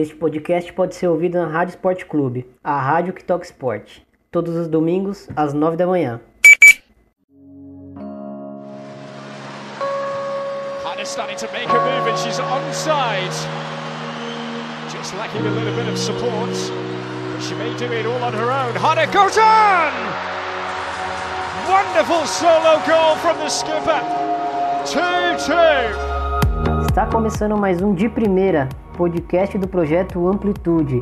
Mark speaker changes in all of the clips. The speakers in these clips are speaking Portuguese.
Speaker 1: Este podcast pode ser ouvido na Rádio Esporte Clube, a rádio que toca esporte, todos os domingos às 9 da manhã.
Speaker 2: Hannah starting to make a move and she's onside. Just lacking a little bit of support, but she may do it all on her own. Hannah goes on! Wonderful solo goal from the skipper. 2-2.
Speaker 1: Está começando mais um De Primeira, podcast do projeto Amplitude.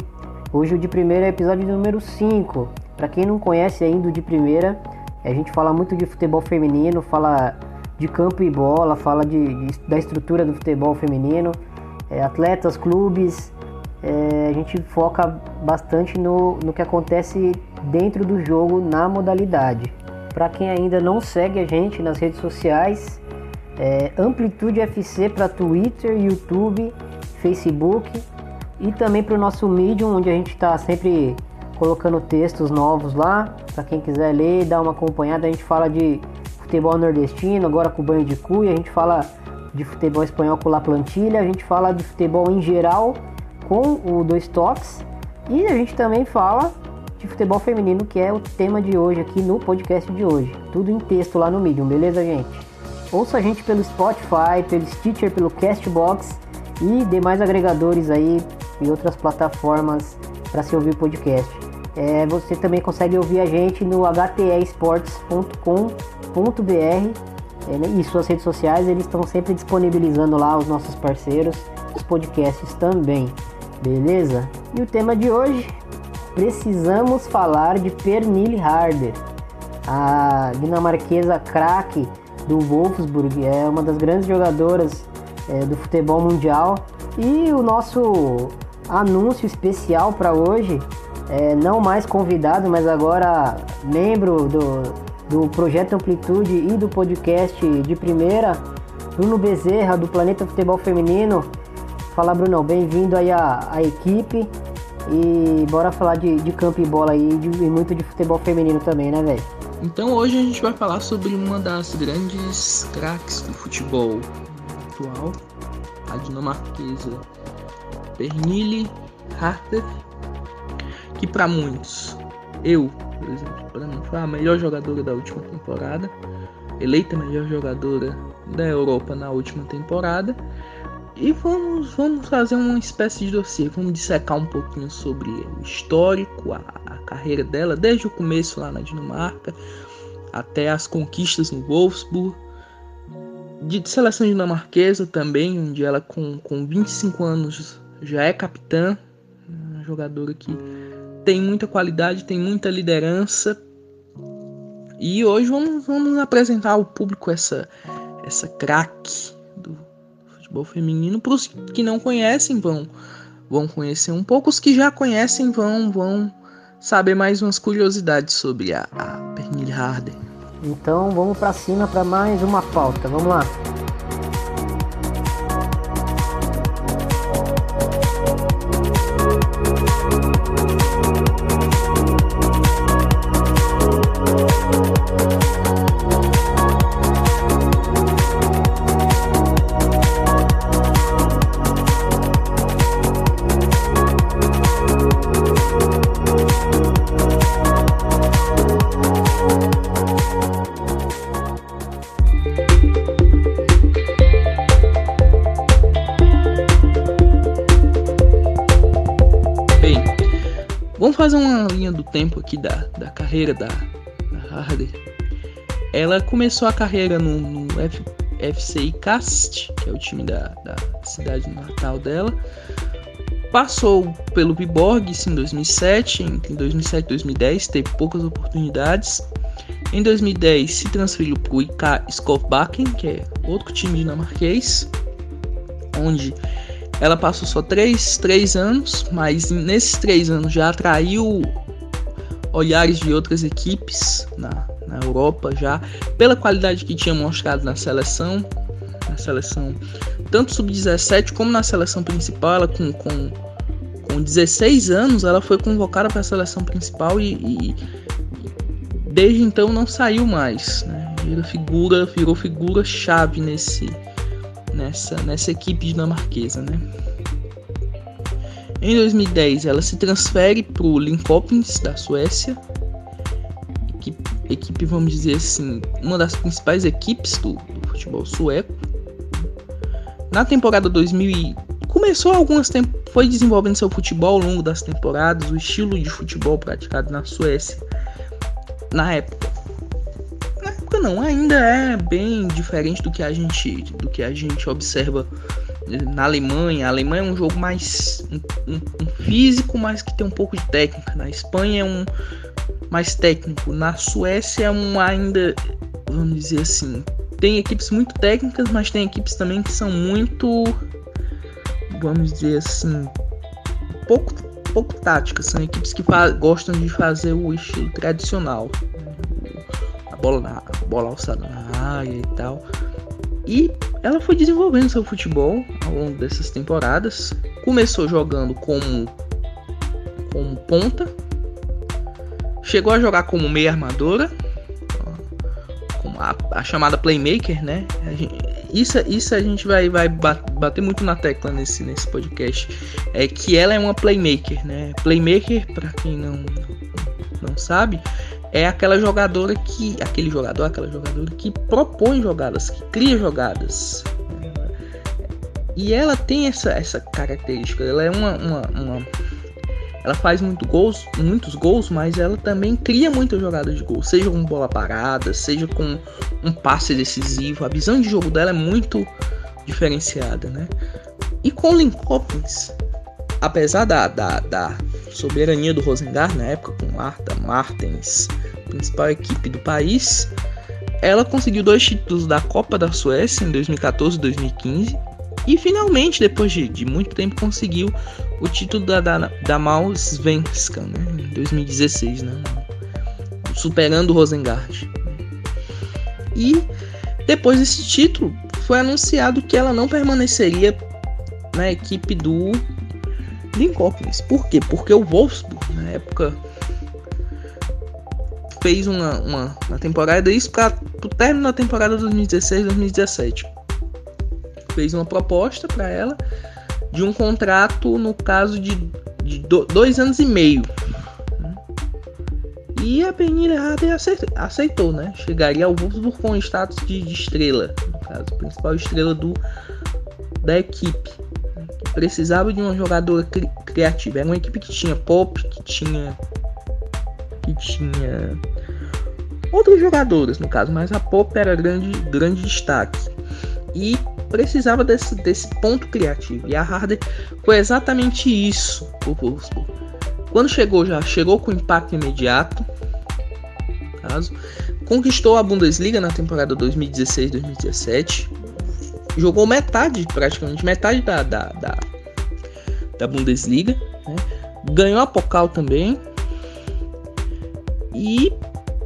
Speaker 1: Hoje o De Primeira é episódio número 5. Para quem não conhece ainda o De Primeira, a gente fala muito de futebol feminino, fala de campo e bola, fala de, de da estrutura do futebol feminino, é, atletas, clubes. É, a gente foca bastante no, no que acontece dentro do jogo na modalidade. Para quem ainda não segue a gente nas redes sociais, é Amplitude FC para Twitter, YouTube, Facebook e também para o nosso Medium, onde a gente está sempre colocando textos novos lá. Para quem quiser ler, dar uma acompanhada, a gente fala de futebol nordestino, agora com banho de cuia, a gente fala de futebol espanhol com La Plantilha, a gente fala de futebol em geral com o Dois Toques e a gente também fala de futebol feminino, que é o tema de hoje aqui no podcast de hoje. Tudo em texto lá no Medium, beleza, gente? Ouça a gente pelo Spotify, pelo Stitcher, pelo Castbox e demais agregadores aí e outras plataformas para se ouvir podcast. É, você também consegue ouvir a gente no htesports.com.br é, né, e suas redes sociais, eles estão sempre disponibilizando lá os nossos parceiros, os podcasts também, beleza? E o tema de hoje, precisamos falar de Pernille Harder, a dinamarquesa craque do Wolfsburg, é uma das grandes jogadoras é, do futebol mundial. E o nosso anúncio especial para hoje, é, não mais convidado, mas agora membro do, do Projeto Amplitude e do podcast de primeira, Bruno Bezerra, do Planeta Futebol Feminino. Fala, Bruno, bem-vindo aí à, à equipe. E bora falar de, de campo e bola aí de, e muito de futebol feminino também, né, velho?
Speaker 3: Então hoje a gente vai falar sobre uma das grandes craques do futebol a dinamarquesa Pernille Harder, que para muitos, eu, por exemplo, para mim foi a melhor jogadora da última temporada, eleita melhor jogadora da Europa na última temporada. E vamos, vamos fazer uma espécie de dossiê, vamos dissecar um pouquinho sobre o histórico, a, a carreira dela, desde o começo lá na Dinamarca até as conquistas no Wolfsburg, de seleção dinamarquesa também, onde ela com, com 25 anos já é capitã, uma jogadora que tem muita qualidade, tem muita liderança. E hoje vamos, vamos apresentar ao público essa, essa craque do futebol feminino. Para os que não conhecem, vão, vão conhecer um pouco. Os que já conhecem vão, vão saber mais umas curiosidades sobre a, a Pernille Harder.
Speaker 1: Então vamos para cima para mais uma pauta. Vamos lá.
Speaker 3: Tempo aqui da, da carreira da, da Harder. Ela começou a carreira no, no F, FC Cast, que é o time da, da cidade natal dela. Passou pelo Viborg em 2007, entre 2007 e 2010 teve poucas oportunidades. Em 2010 se transferiu para o IK Skovbakken, que é outro time dinamarquês, onde ela passou só três, três anos, mas nesses três anos já atraiu olhares de outras equipes na, na Europa já pela qualidade que tinha mostrado na seleção, na seleção tanto sub-17 como na seleção principal, ela com, com, com 16 anos ela foi convocada para a seleção principal e, e, desde então não saiu mais, né? Virou figura, virou figura chave nesse nessa, nessa equipe dinamarquesa, né? Em 2010, ela se transfere para o Linköping da Suécia, equipe, equipe, vamos dizer assim, uma das principais equipes do, do futebol sueco. Na temporada 2000 começou algumas foi desenvolvendo seu futebol ao longo das temporadas, o estilo de futebol praticado na Suécia na época. Na época não, ainda é bem diferente do que a gente do que a gente observa na Alemanha. A Alemanha é um jogo mais um, um, físico, mas que tem um pouco de técnica. Na Espanha é um mais técnico. Na Suécia é um ainda, vamos dizer assim, tem equipes muito técnicas, mas tem equipes também que são muito, vamos dizer assim, pouco pouco táticas. São equipes que gostam de fazer o estilo tradicional, a bola na a bola alçada na área e tal. E ela foi desenvolvendo seu futebol ao longo dessas temporadas. Começou jogando como, como ponta, chegou a jogar como meia armadora, como a, a chamada playmaker, né? Gente, isso, isso a gente vai, vai bater muito na tecla nesse, nesse podcast. É que ela é uma playmaker, né? Playmaker, para quem não, não sabe, é aquela jogadora que. Aquele jogador, aquela jogadora que propõe jogadas, que cria jogadas. E ela tem essa, essa característica. Ela é uma, uma, uma ela faz muito gols, muitos gols, mas ela também cria muitas jogadas de gol, seja com bola parada, seja com um passe decisivo. A visão de jogo dela é muito diferenciada, né? E com o Linkopins, apesar da, da, da soberania do Rosengar na época, com Marta Martens, principal equipe do país, ela conseguiu dois títulos da Copa da Suécia em 2014 e 2015. E finalmente, depois de, de muito tempo, conseguiu o título da, da, da Mausvenska, né, em 2016, né, superando o Rosengard. E depois desse título, foi anunciado que ela não permaneceria na equipe do Linköping. Por quê? Porque o Wolfsburg, na época, fez uma, uma, uma temporada, isso para o término da temporada 2016-2017. Fez uma proposta para ela de um contrato, no caso de, de dois anos e meio. E a Penilha Harder aceitou, né? Chegaria ao Wolfsburg com status de, de, estrela, no caso, principal estrela do, da equipe. Precisava de uma jogadora cri, criativa. Era uma equipe que tinha Pop, que tinha. que tinha. Outros jogadores, no caso, mas a Pop era grande, grande destaque. E precisava desse, desse ponto criativo. E a Harder foi exatamente isso. Quando chegou já chegou com impacto imediato. Caso conquistou a Bundesliga na temporada 2016-2017. Jogou metade, praticamente metade da, da, da, da Bundesliga. Né? Ganhou a Pokal também. E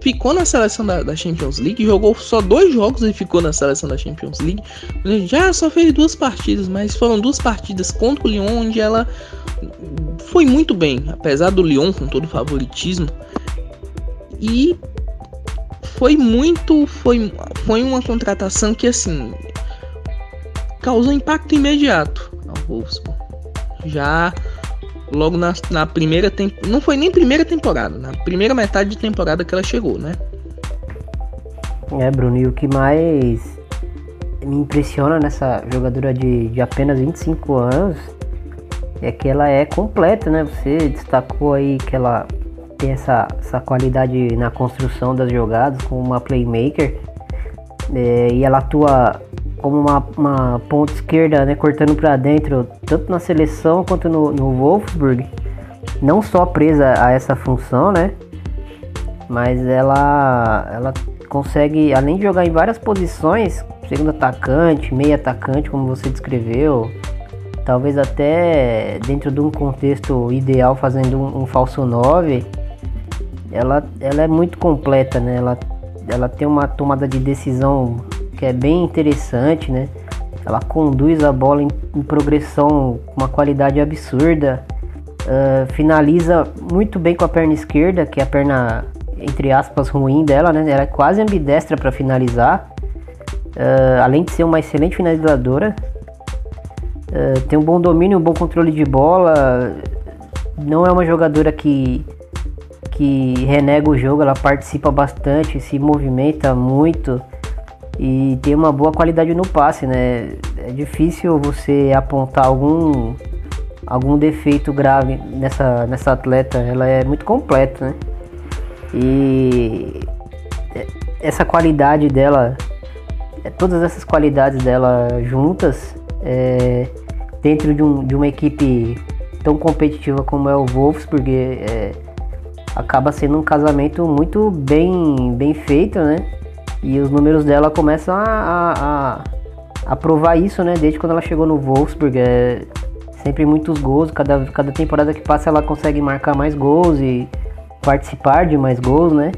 Speaker 3: ficou na seleção da, da, Champions League, jogou só dois jogos e ficou na seleção da Champions League. Já só fez duas partidas, mas foram duas partidas contra o Lyon onde ela foi muito bem, apesar do Lyon com todo o favoritismo. E foi muito, foi, foi uma contratação que assim causou impacto imediato ao Wolfsburg. Já logo na, na primeira temporada. Não foi nem primeira temporada, na primeira metade de temporada que ela chegou, né?
Speaker 1: É, Bruno, e o que mais me impressiona nessa jogadora de, de apenas 25 anos é que ela é completa, né? Você destacou aí que ela tem essa, essa qualidade na construção das jogadas como uma playmaker é, e ela atua como uma, uma ponta esquerda, né, cortando para dentro, tanto na seleção quanto no, no Wolfsburg. Não só presa a essa função, né? Mas ela, ela consegue, além de jogar em várias posições, segundo atacante, meio atacante, como você descreveu, talvez até dentro de um contexto ideal, fazendo um, um falso 9, ela, ela é muito completa, né? Ela, ela tem uma tomada de decisão que é bem interessante, né? Ela conduz a bola em, em progressão com uma qualidade absurda. Uh, finaliza muito bem com a perna esquerda, que é a perna, entre aspas, ruim dela, né? Ela é quase ambidestra para finalizar. Uh, além de ser uma excelente finalizadora. Uh, tem um bom domínio, um bom controle de bola. Não é uma jogadora que, que renega o jogo, ela participa bastante, se movimenta muito e tem uma boa qualidade no passe, né? É difícil você apontar algum algum defeito grave nessa, nessa atleta, ela é muito completa, né? E essa qualidade dela, todas essas qualidades dela juntas, é, dentro de, um, de uma equipe tão competitiva como é o Wolfsburg, é, acaba sendo um casamento muito bem, bem feito, né? E os números dela começam a, a, a, a provar isso, né? Desde quando ela chegou no Wolfsburg. É sempre muitos gols. Cada, cada temporada que passa ela consegue marcar mais gols e participar de mais gols, né?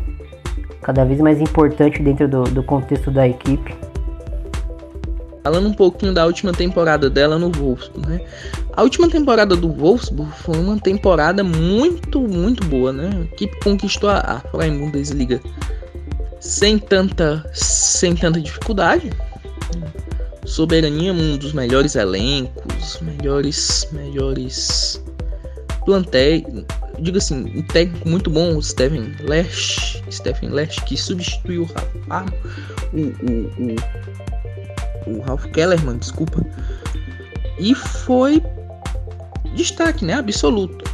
Speaker 1: Cada vez mais importante dentro do, do contexto da equipe.
Speaker 3: Falando um pouquinho da última temporada dela no Wolfsburg, né? A última temporada do Wolfsburg foi uma temporada muito, muito boa, né? A equipe conquistou a, a Freien Bundesliga sem tanta, sem tanta dificuldade. Soberania, um dos melhores elencos, melhores, melhores plantéis. Digo assim, um técnico muito bom, o Steven Lesch, Stephen Lesch, que substituiu o, Ralf, o, o, o, o Ralf Kellerman, desculpa. E foi destaque, né? Absoluto.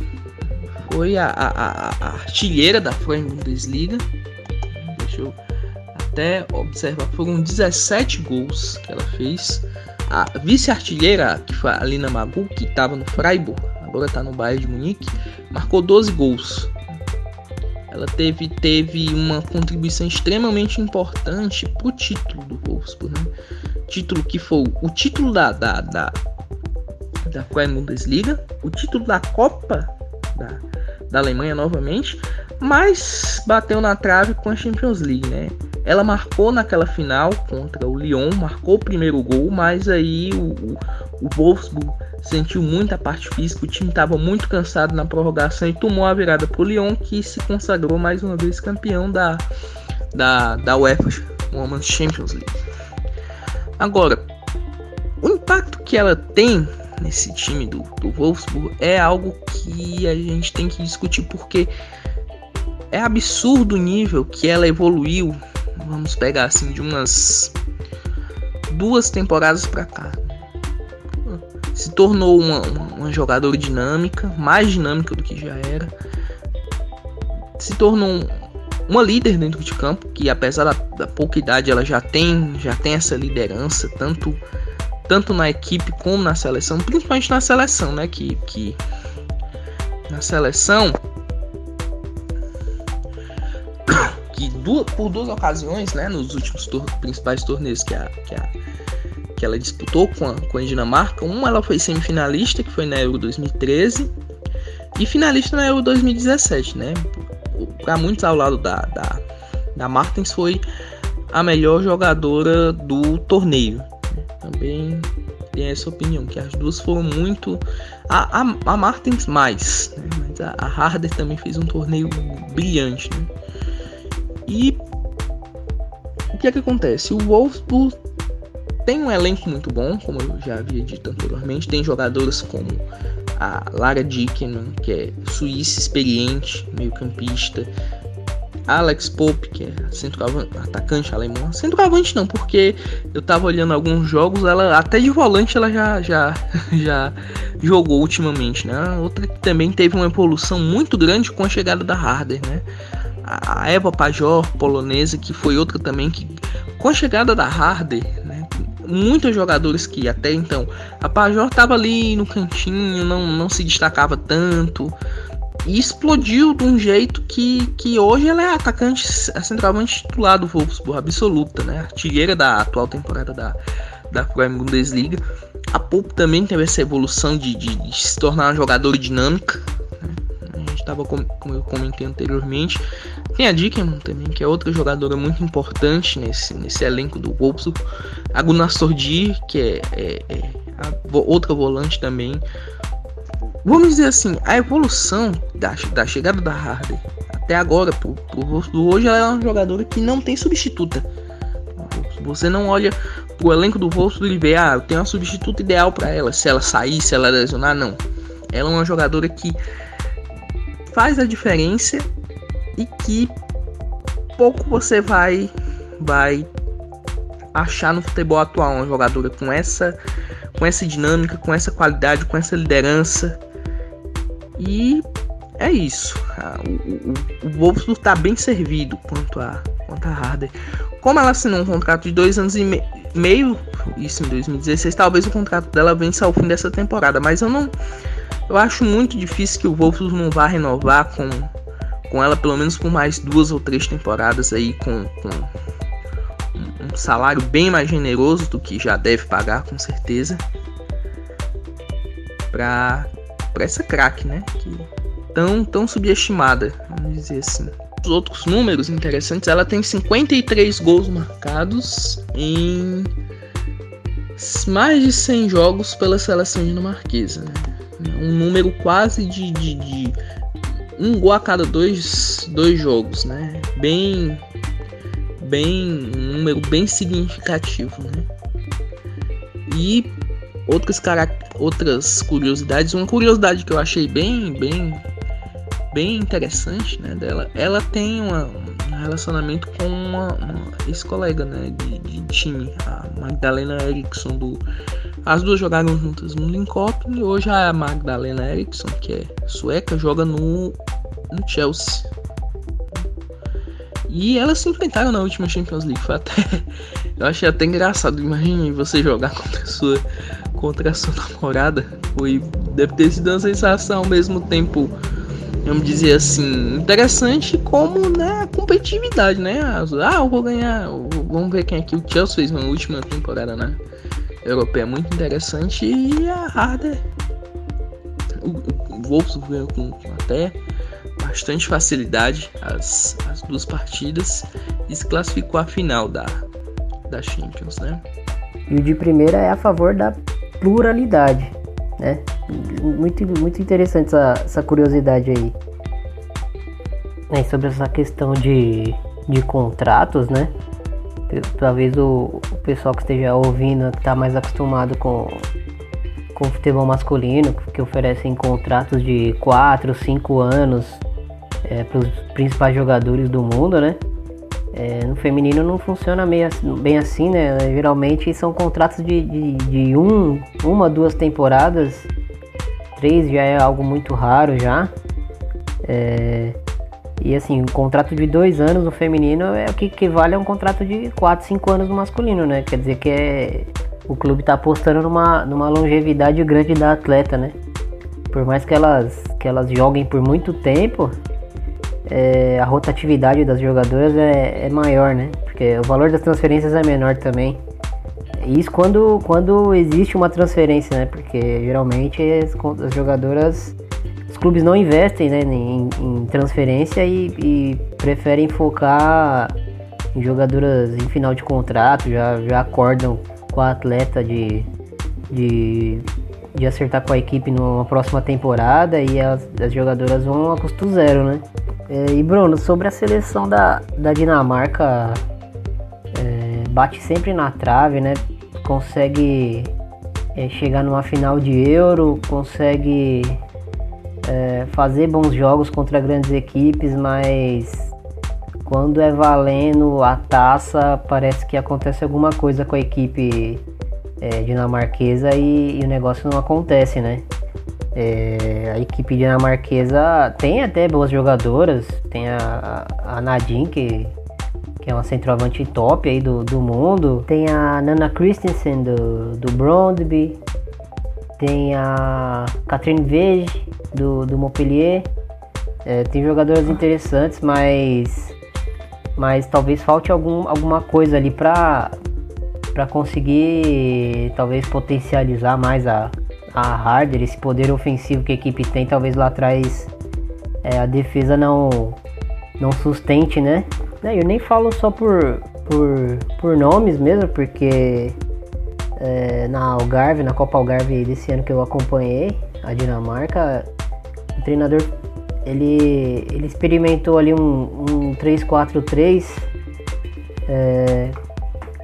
Speaker 3: Foi a, a, a, artilheira da Bundesliga eu até observar. Foram 17 gols que ela fez. A vice-artilheira, que foi a Alina Magu, que estava no Freiburg, agora está no Bayern de Munique, marcou 12 gols. Ela teve, teve uma contribuição extremamente importante para o título do Wolfsburg. Né? Título que foi o título da, da, da, da Bundesliga, o título da Copa da, da Alemanha novamente, mas bateu na trave com a Champions League, né? Ela marcou naquela final contra o Lyon, marcou o primeiro gol, mas aí o, o, o Wolfsburg sentiu muita parte física, o time estava muito cansado na prorrogação e tomou a virada para o Lyon, que se consagrou mais uma vez campeão da, da, da UEFA Women's Champions League. Agora, o impacto que ela tem nesse time do, do Wolfsburg é algo que a gente tem que discutir, porque é absurdo o nível que ela evoluiu. Vamos pegar assim de umas duas temporadas para cá. Se tornou uma, uma, uma, jogadora dinâmica, mais dinâmica do que já era. Se tornou uma líder dentro de campo, que apesar da, da pouca idade ela já tem, já tem essa liderança, tanto tanto na equipe como na seleção, principalmente na seleção, né? Que, que na seleção que du por duas ocasiões, né, nos últimos tor principais torneios que, a, que, a, que ela disputou com a, com a Dinamarca, uma ela foi semifinalista, que foi na Euro 2013, e finalista na Euro 2017, né? Para muitos ao lado da, da, da Martins foi a melhor jogadora do torneio. Também tem essa opinião, que as duas foram muito. A, a, a Martins mais, né? mas a, a Harder também fez um torneio brilhante. Né? E o que é que acontece? O Wolfsburg tem um elenco muito bom, como eu já havia dito anteriormente. Tem jogadores como a Lara Dickenman, que é suíça experiente, meio-campista. Alex Pope, que é centroavante, atacante alemão. Centroavante não, porque eu tava olhando alguns jogos, ela até de volante ela já já já jogou ultimamente, né? Outra que também teve uma evolução muito grande com a chegada da Harder, né? A Eva Pajor polonesa, que foi outra também que com a chegada da Harder, né, muitos jogadores que até então a Pajor estava ali no cantinho, não, não se destacava tanto e explodiu de um jeito que, que hoje ela é atacante, a centralmente titular do Wolfsburg, absoluta, né, artilheira da atual temporada da da Prime Bundesliga. A Pope também teve essa evolução de, de, de se tornar uma jogadora dinâmica, estava como, como eu comentei anteriormente. Tem a Dickerman também, que é outra jogadora muito importante nesse, nesse elenco do Wolfsburg. A Gunnar que é, é, é outra volante também. Vamos dizer assim, a evolução da, da chegada da Harder até agora pro, pro Wolfsburg hoje ela é uma jogadora que não tem substituta. Você não olha pro elenco do Wolfsburg ver, ah, eu tenho uma substituta ideal para ela, se ela sair, se ela lesionar, não. Ela é uma jogadora que faz a diferença e que pouco você vai vai achar no futebol atual uma jogadora com essa com essa dinâmica, com essa qualidade, com essa liderança. E é isso. O, o, o Wolfsburg está bem servido quanto a, quanto a Harder. Como ela assinou um contrato de dois anos e me, meio, isso em 2016, talvez o contrato dela vença ao fim dessa temporada. Mas eu não. Eu acho muito difícil que o Wolfsburg não vá renovar com, com ela pelo menos por mais duas ou três temporadas aí com, com um salário bem mais generoso do que já deve pagar, com certeza. Pra, pra essa craque, né? Que tão, tão subestimada, vamos dizer assim. Os outros números interessantes, ela tem 53 gols marcados em mais de 100 jogos pela seleção dinamarquesa. Né? Um número quase de, de, de, um gol a cada dois, dois jogos, né? Bem bem um número bem significativo, né? E outras outras curiosidades, uma curiosidade que eu achei bem bem bem interessante, né, dela, ela tem uma, um relacionamento com uma, uma ex-colega, né, de, de, time, a Magdalena Eriksson do as duas jogaram juntas no Linköping e hoje a Magdalena Eriksson, que é sueca, joga no, no Chelsea. E elas se enfrentaram na última Champions League. Foi até. Eu achei até engraçado. Imagine você jogar contra a sua, contra a sua namorada. Foi. Deve ter sido uma sensação ao mesmo tempo. Vamos dizer assim, interessante como né, a competitividade, né? Ah, eu vou ganhar. Vamos ver quem aqui o Chelsea fez na última temporada, né? Europeia muito interessante e a Harder. O, o Wolfsburg com, com até bastante facilidade as, as duas partidas e se classificou à final da, da Champions, né?
Speaker 1: E o de primeira é a favor da pluralidade, né? Muito, muito interessante essa, essa curiosidade aí. É, sobre essa questão de, de contratos, né? Talvez o, o pessoal que esteja ouvindo, que está mais acostumado com, com o futebol masculino, que oferecem contratos de 4, 5 anos é, para os principais jogadores do mundo, né? É, no feminino não funciona meio, bem assim, né? Geralmente são contratos de, de, de, um, uma, duas temporadas. Três já é algo muito raro já. É, e assim, um contrato de dois anos no feminino é o que equivale a um contrato de quatro, cinco anos no masculino, né? Quer dizer que é, o clube está apostando numa, numa longevidade grande da atleta, né? Por mais que elas, que elas joguem por muito tempo, é, a rotatividade das jogadoras é, é, maior, né? Porque o valor das transferências é menor também. Isso quando, quando existe uma transferência, né? Porque geralmente as, as jogadoras, os clubes não investem né, em, em transferência e, e, preferem focar em jogadoras em final de contrato, já, já acordam com a atleta de, de, de acertar com a equipe numa próxima temporada e as, as jogadoras vão a custo zero, né? É, e Bruno, sobre a seleção da, da Dinamarca, é, bate sempre na trave, né? Consegue é, chegar numa final de Euro, consegue é, fazer bons jogos contra grandes equipes, mas quando é valendo a taça, parece que acontece alguma coisa com a equipe é, dinamarquesa e, e o negócio não acontece, né? É, a equipe dinamarquesa tem até boas jogadoras, tem a, a Nadine, que, que é uma centroavante top aí do, do mundo, tem a Nana Christensen do, do Brondby, tem a Catherine Vege do, do Montpellier, é, tem jogadoras interessantes, mas, mas talvez falte algum, alguma coisa ali para para conseguir talvez potencializar mais a, a Harder, esse poder ofensivo que a equipe tem, talvez lá atrás é, a defesa não, não sustente, né? Eu nem falo só por, por, por nomes mesmo, porque é, na Algarve, na Copa Algarve desse ano que eu acompanhei, a Dinamarca, o treinador ele, ele experimentou ali um, um 3-4-3 é,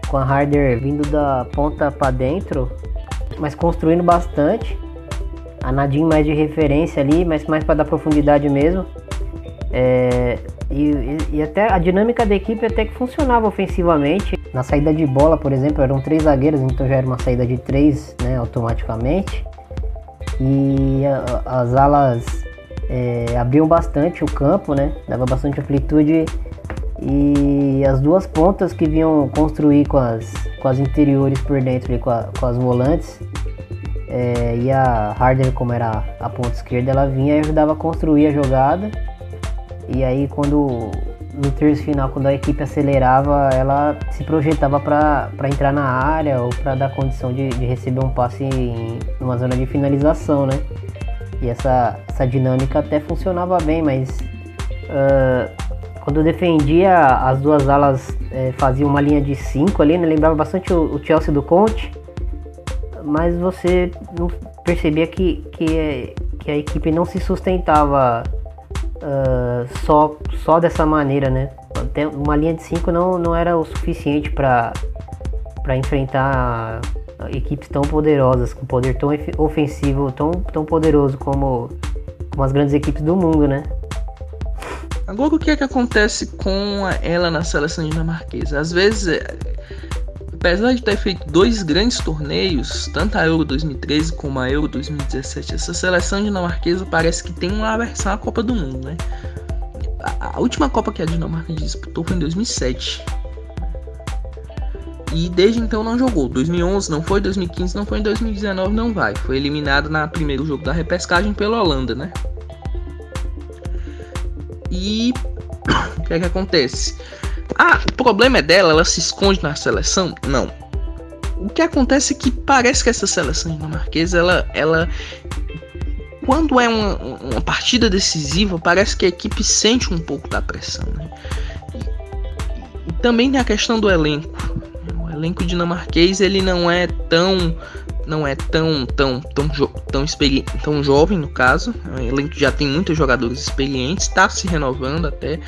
Speaker 1: com a Harder vindo da ponta para dentro, mas construindo bastante. A Nadine mais de referência ali, mas mais para dar profundidade mesmo. É, e, e, até a dinâmica da equipe até que funcionava ofensivamente. Na saída de bola, por exemplo, eram três zagueiros, então já era uma saída de três né, automaticamente. E a, as alas é, abriam bastante o campo, né? Dava bastante amplitude e as duas pontas que vinham construir com as, com as interiores por dentro ali, com, a, com as volantes é, e a Harder como era a ponta esquerda ela vinha e ajudava a construir a jogada e aí quando no terço final quando a equipe acelerava ela se projetava para entrar na área ou para dar condição de, de receber um passe em uma zona de finalização né e essa, essa dinâmica até funcionava bem mas uh, quando defendia, as duas alas é, faziam uma linha de 5 ali, né? lembrava bastante o, o, Chelsea do Conte, mas você não percebia que, que, que a equipe não se sustentava uh, só, só dessa maneira, né? Uma linha de 5 não, não era o suficiente para enfrentar equipes tão poderosas, com poder tão ofensivo, tão, tão poderoso como, como as grandes equipes do mundo, né?
Speaker 3: Agora, o que é que acontece com ela na seleção dinamarquesa? Às vezes, é, apesar de ter feito dois grandes torneios, tanto a Euro 2013 como a Euro 2017, essa seleção dinamarquesa parece que tem uma aversão à Copa do Mundo, né? A, a última Copa que a Dinamarca disputou foi em 2007. E desde então não jogou. 2011 não foi, 2015 não foi, em 2019 não vai. Foi eliminado na primeiro jogo da repescagem pela Holanda, né? E o que é que acontece? Ah, o problema é dela, ela se esconde na seleção? Não. O que acontece é que parece que essa seleção dinamarquesa, ela, ela quando é uma, uma partida decisiva, parece que a equipe sente um pouco da pressão. Né? E, e também tem a questão do elenco. O elenco dinamarquês ele não é tão não é tão tão tão jo tão, tão jovem no caso. O elenco já tem muitos jogadores experientes, está se renovando até,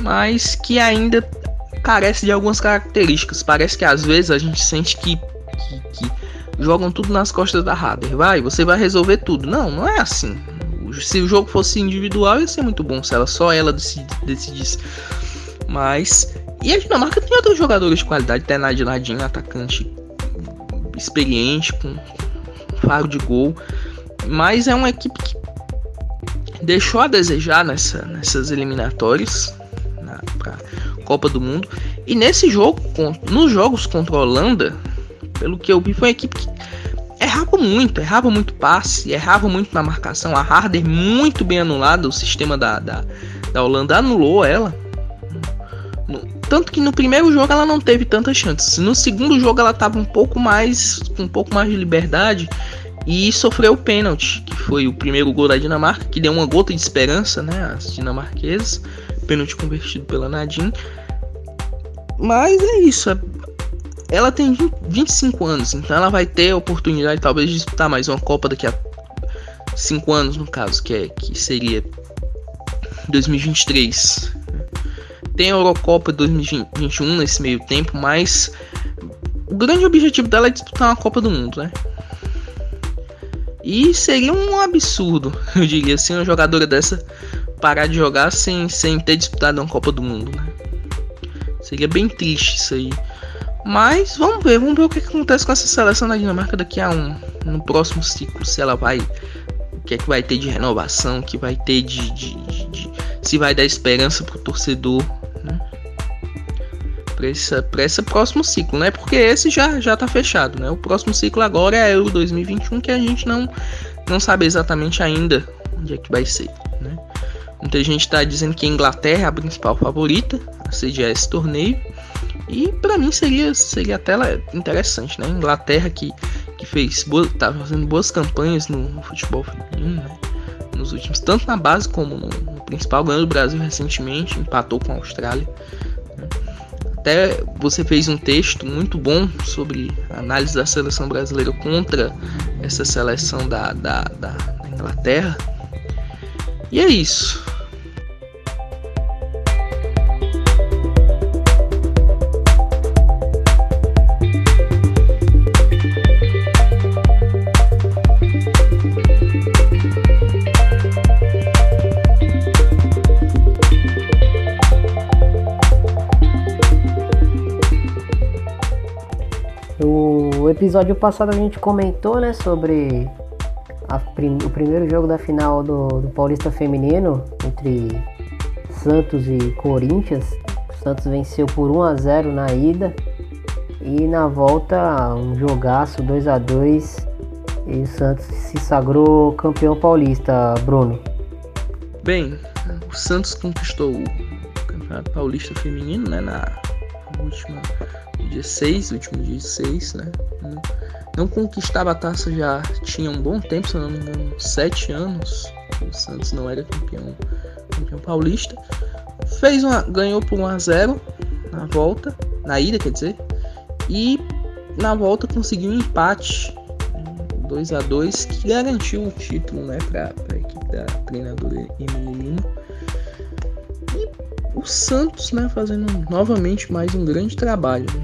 Speaker 3: mas que ainda carece de algumas características. Parece que às vezes a gente sente que, que, que jogam tudo nas costas da Hader. Vai, você vai resolver tudo. Não, não é assim. Se o jogo fosse individual, ia ser muito bom se ela só ela decidisse. Mas e a Dinamarca tem outros jogadores de qualidade, até Nadinho, atacante experiente, com faro de gol, mas é uma equipe que deixou a desejar nessa, nessas eliminatórias para Copa do Mundo. E nesse jogo, nos jogos contra a Holanda, pelo que eu vi, foi uma equipe que errava muito, errava muito passe, errava muito na marcação. A Harder muito bem anulada, o sistema da, da, da Holanda anulou ela. Tanto que no primeiro jogo ela não teve tantas chances. No segundo jogo ela estava um pouco mais com um pouco mais de liberdade e sofreu o pênalti, que foi o primeiro gol da Dinamarca, que deu uma gota de esperança, né, às dinamarquesas. Pênalti convertido pela Nadine. Mas é isso, é... ela tem 25 anos, então ela vai ter a oportunidade talvez de disputar mais uma Copa daqui a 5 anos, no caso, que é que seria 2023. Tem a Eurocopa 2021 nesse meio tempo, mas o grande objetivo dela é disputar uma Copa do Mundo, né? E seria um absurdo, eu diria assim, uma jogadora dessa parar de jogar sem, sem ter disputado uma Copa do Mundo, né? Seria bem triste isso aí. Mas vamos ver, vamos ver o que acontece com essa seleção da Dinamarca daqui a um no próximo ciclo, se ela vai o que é que vai ter de renovação, que vai ter de, de, de, de se vai dar esperança pro torcedor para esse, esse próximo ciclo, né? Porque esse já já tá fechado, né? O próximo ciclo agora é o 2021 que a gente não não sabe exatamente ainda onde é que vai ser, né? Muita gente está dizendo que a Inglaterra é a principal favorita a sediar esse torneio. E para mim seria seria até interessante, né? Inglaterra que, que fez boa, tá fazendo boas campanhas no, futebol feminino, né? Nos últimos, tanto na base como no, no principal, ganhou o Brasil recentemente, empatou com a Austrália. Até você fez um texto muito bom sobre a análise da seleção brasileira contra essa seleção da, da, da Inglaterra. E é isso.
Speaker 1: Episódio passado a gente comentou, né, sobre prim o primeiro jogo da final do, do Paulista Feminino entre Santos e Corinthians. O Santos venceu por 1 a 0 na ida e na volta um jogaço 2 a 2 e o Santos se sagrou campeão paulista, Bruno.
Speaker 3: Bem, o Santos conquistou o Campeonato Paulista Feminino, né, na última dia 6, último dia 6, né? Não, não conquistava a taça já tinha um bom tempo, se não me engano, 7 anos. O Santos não era campeão, campeão paulista. Fez uma, ganhou por 1 a 0 na volta, na ida, quer dizer. E na volta conseguiu um empate 2 a 2 que garantiu o título né, para a equipe da treinadora Emily Lima. E o Santos né, fazendo novamente mais um grande trabalho. Né?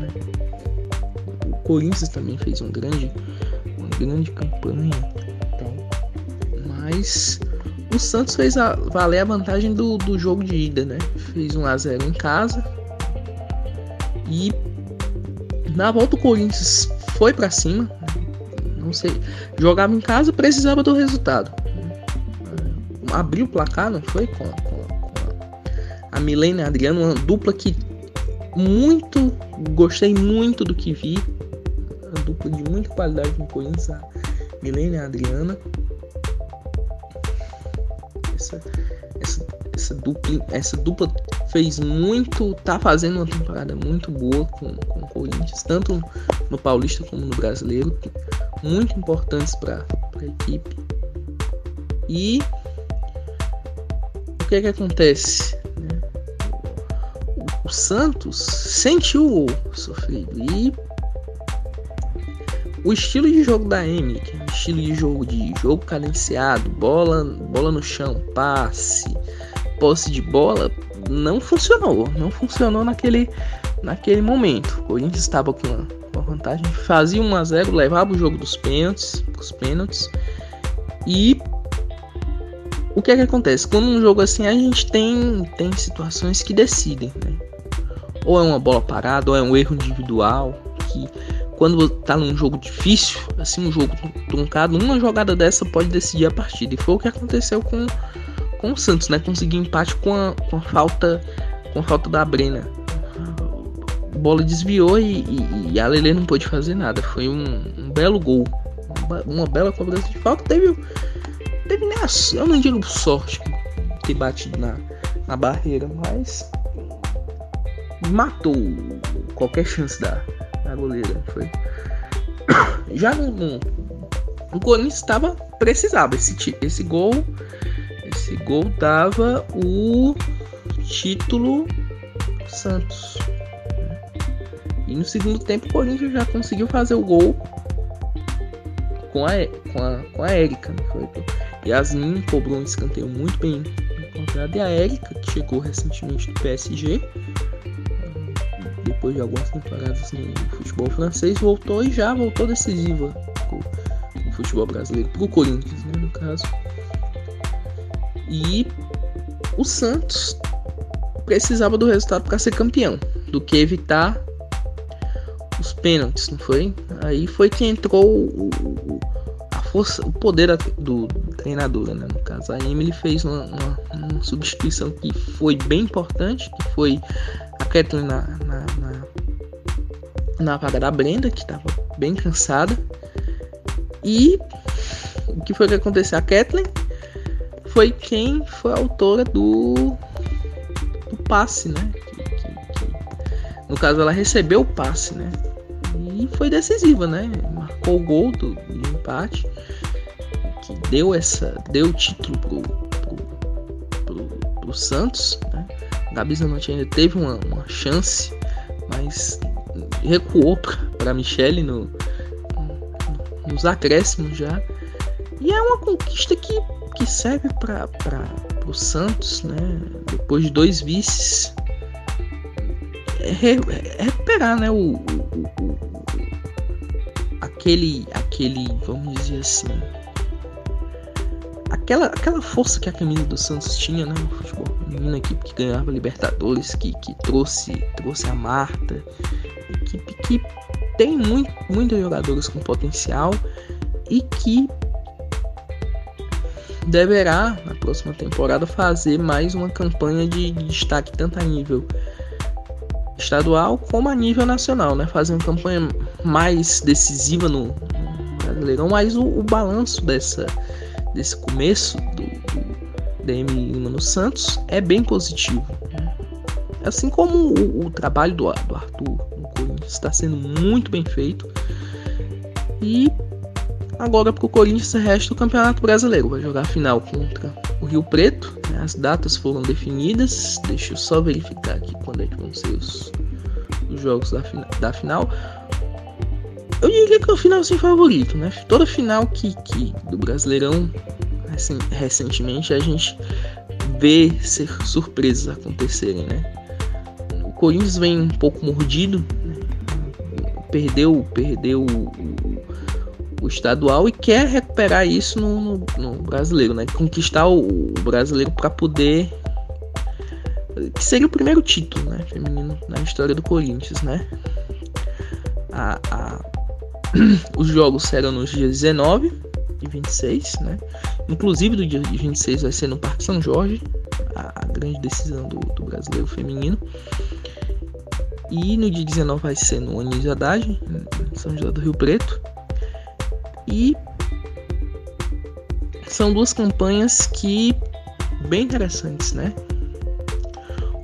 Speaker 3: Corinthians também fez um grande, uma grande campanha. Então, mas o Santos fez a, valer a vantagem do, do jogo de ida. Né? Fez 1 a 0 em casa. E na volta o Corinthians foi para cima, não sei, jogava em casa, precisava do resultado. Abriu o placar, não foi? Com, com, com a Milena e a Adriano, uma dupla que muito, gostei muito do que vi. Dupla de muita qualidade no Corinthians, a Milena e a Adriana. Essa, essa, essa, dupla, essa dupla fez muito, tá fazendo uma temporada muito boa com, com o Corinthians, tanto no Paulista como no Brasileiro muito importantes para a equipe. E o que é que acontece? Né? O, o Santos sentiu o sofrido e o estilo de jogo da Emily, que é um estilo de jogo de jogo cadenciado, bola, bola no chão, passe, posse de bola, não funcionou, não funcionou naquele naquele momento. O Corinthians estava com uma vantagem, fazia 1 a 0, levava o jogo dos pênaltis, os pênaltis. E o que é que acontece? Quando um jogo assim, a gente tem tem situações que decidem, né? Ou é uma bola parada, ou é um erro individual que quando tá num jogo difícil, assim, um jogo truncado, uma jogada dessa pode decidir a partida. E foi o que aconteceu com, com o Santos, né? Conseguiu empate com a, com a falta com a falta da Brena bola desviou e, e, e, a Lele não pôde fazer nada. Foi um, um belo gol. Uma, bela cobrança de falta. Teve, teve a, eu não digo sorte ter batido na, na barreira, mas matou qualquer chance da, da goleira. Foi. Já no, no, Corinthians estava precisava esse esse gol esse gol dava o título Santos e no segundo tempo o Corinthians já conseguiu fazer o gol com a, com a, com a Erika, não foi? Yasmin cobrou um escanteio muito bem encontrado e a Erika, que chegou recentemente do PSG, depois de algumas temporadas no futebol francês, voltou e já voltou decisiva no futebol brasileiro, pro Corinthians, né, no caso. E o Santos precisava do resultado para ser campeão, do que evitar os pênaltis, não foi? Aí foi que entrou o, o, a força, o poder do, do treinador, né? No caso, a Emily fez uma, uma, uma, substituição que foi bem importante, que foi Kathleen na, na, na, na vaga da Brenda, que estava bem cansada. E o que foi que aconteceu? A Kathleen foi quem foi a autora do, do passe, né? Que, que, que, no caso, ela recebeu o passe, né? e foi decisiva, né? Marcou o gol do, do empate que deu essa deu o título pro, pro, pro, pro Santos. Gabi Zanotti ainda teve uma, uma chance, mas recuou para Michele no, nos acréscimos já. E é uma conquista que, que serve para o Santos, né? Depois de dois vices, é, é recuperar né? o, o, aquele, aquele, vamos dizer assim, aquela, aquela força que a camisa do Santos tinha, né, no futebol feminino, equipe que ganhava Libertadores, que, que trouxe, trouxe a Marta, equipe que tem muito, muitos jogadores com potencial e que deverá na próxima temporada fazer mais uma campanha de, de destaque tanto a nível estadual como a nível nacional, né? Fazer uma campanha mais decisiva no, no Brasileirão, mas o, o, balanço dessa desse começo DM Lima no Santos é bem positivo. Né? Assim como o, o trabalho do, do Arthur no Corinthians está sendo muito bem feito e Agora para o Corinthians resta o Campeonato Brasileiro. Vai jogar a final contra o Rio Preto. Né? As datas foram definidas. Deixa eu só verificar aqui quando é que vão ser os, os jogos da, da final. Eu diria que é o final sem favorito, né? Toda final que, que do Brasileirão recentemente a gente vê ser surpresas acontecerem, né? O Corinthians vem um pouco mordido, né? perdeu, perdeu o estadual e quer recuperar isso no, no, no brasileiro, né? Conquistar o, o brasileiro para poder que seria o primeiro título, né, feminino na história do Corinthians, né? A, a... Os jogos serão nos dias 19 e 26, né? Inclusive do dia 26 vai ser no Parque São Jorge, a, a grande decisão do, do, brasileiro feminino. E no dia 19 vai ser no Anísio Haddad, em São José do Rio Preto. E são duas campanhas que bem interessantes, né?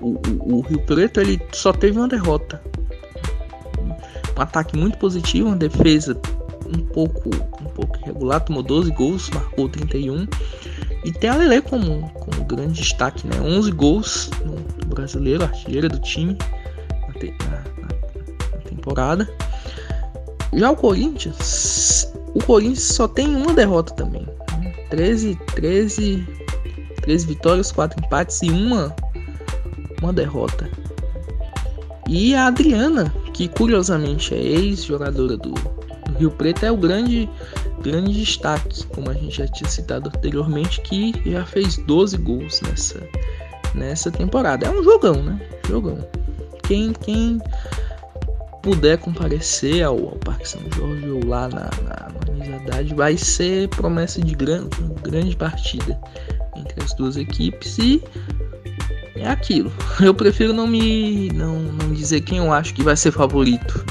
Speaker 3: O, o, o, Rio Preto ele só teve uma derrota, um ataque muito positivo, uma defesa um pouco pouco irregular, tomou 12 gols, marcou 31 e tem a Lele como, como grande destaque, né? 11 gols no brasileiro, artilheira do time na, na, na temporada. Já o Corinthians o Corinthians só tem uma derrota também. 13, 13, 13 vitórias, 4 empates e uma, uma derrota. E a Adriana, que curiosamente é ex-jogadora do, do, Rio Preto, é o grande, grande destaque, como a gente já tinha citado anteriormente, que já fez 12 gols nessa, nessa temporada. É um jogão, né? Jogão. Quem, quem puder comparecer ao, ao Parque São Jorge ou lá na, na, na vai ser promessa de grande, grande partida entre as duas equipes e é aquilo. Eu prefiro não me não, não dizer quem eu acho que vai ser favorito,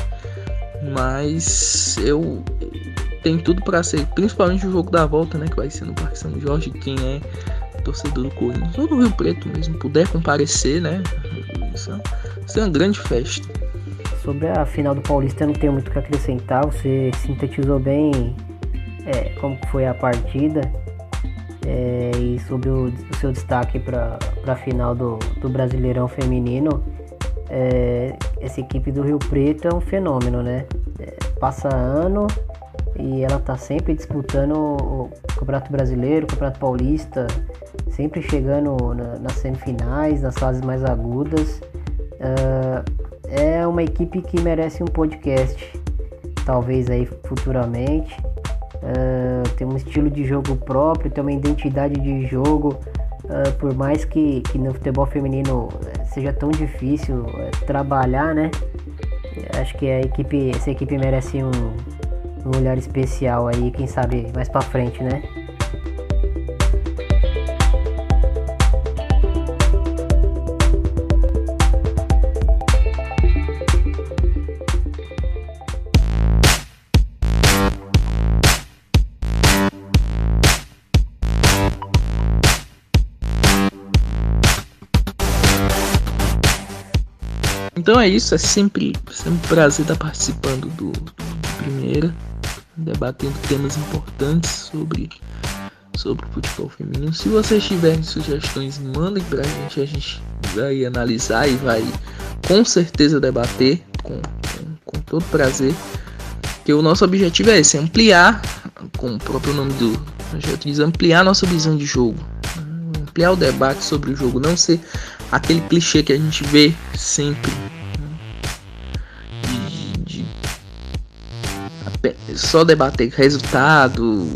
Speaker 3: mas eu tem tudo para ser, principalmente o jogo da volta, né, que vai ser no Parque São Jorge, quem é torcedor do Corinthians ou do Rio Preto mesmo puder comparecer, né, isso, isso é uma grande festa.
Speaker 1: Sobre a final do Paulista eu não tenho muito o que acrescentar, você sintetizou bem é, como foi a partida é, e sobre o, o seu destaque para a final do, do Brasileirão Feminino. É, essa equipe do Rio Preto é um fenômeno, né? É, passa ano e ela tá sempre disputando o Campeonato Brasileiro, o Campeonato Paulista, sempre chegando na, nas semifinais, nas fases mais agudas. Uh, é uma equipe que merece um podcast, talvez aí futuramente. Uh, tem um estilo de jogo próprio, tem uma identidade de jogo. Uh, por mais que, que no futebol feminino eh, seja tão difícil uh, trabalhar, né? Acho que a equipe, essa equipe merece um, um olhar especial aí, quem sabe mais para frente, né?
Speaker 3: Então é isso, é sempre, sempre um prazer estar participando do, do Primeira, debatendo temas importantes sobre, sobre o futebol feminino. Se vocês tiverem sugestões, mandem pra gente, a gente vai analisar e vai com certeza debater com, com, com todo prazer. Que o nosso objetivo é esse, ampliar, como o próprio nome do projeto diz, ampliar nossa visão de jogo. Ampliar o debate sobre o jogo, não ser aquele clichê que a gente vê sempre só debater resultado,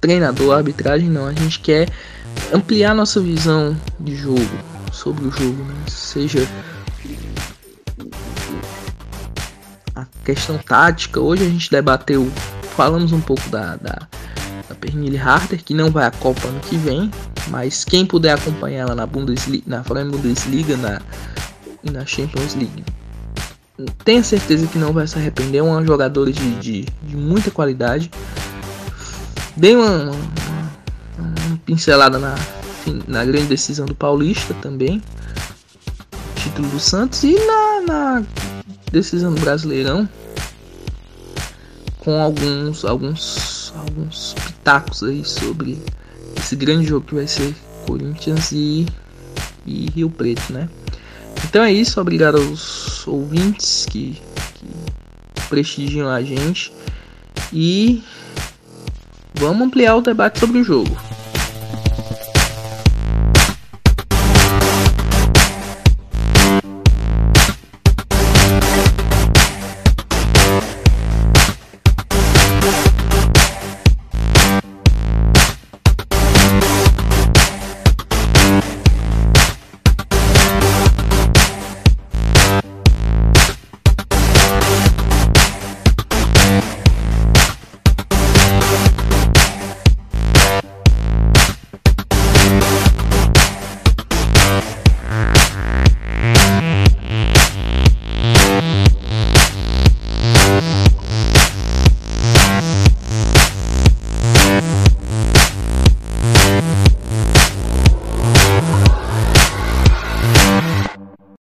Speaker 3: treinador, arbitragem, não. A gente quer ampliar nossa visão de jogo, sobre o jogo, né? seja a questão tática. Hoje a gente debateu, falamos um pouco da, da, da Pernille Harder, que não vai à Copa ano que vem, mas quem puder acompanhar ela na Bundesliga, na Bundesliga na, e na Champions League, tenha certeza que não vai se arrepender. É uma jogadora de, de, de muita qualidade. Dei uma, uma, uma, pincelada na, na grande decisão do Paulista também. Título do Santos e na, na decisão do Brasileirão. Com alguns, alguns, alguns pitacos aí sobre esse grande jogo que vai ser Corinthians e, e Rio Preto, né? Então é isso, obrigado aos ouvintes que, que prestigiam a gente e vamos ampliar o debate sobre o jogo.